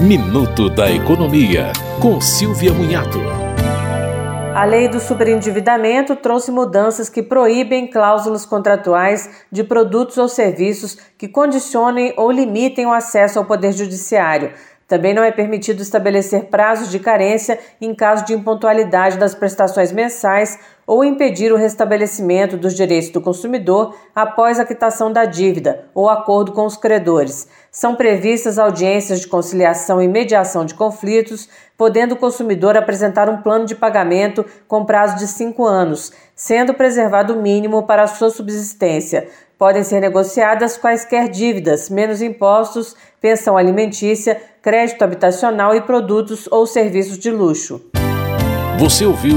Minuto da Economia, com Silvia Munhato. A lei do superendividamento trouxe mudanças que proíbem cláusulas contratuais de produtos ou serviços que condicionem ou limitem o acesso ao Poder Judiciário. Também não é permitido estabelecer prazos de carência em caso de impontualidade das prestações mensais ou impedir o restabelecimento dos direitos do consumidor após a quitação da dívida ou acordo com os credores. São previstas audiências de conciliação e mediação de conflitos, podendo o consumidor apresentar um plano de pagamento com prazo de cinco anos, sendo preservado o mínimo para a sua subsistência. Podem ser negociadas quaisquer dívidas, menos impostos, pensão alimentícia, crédito habitacional e produtos ou serviços de luxo. Você ouviu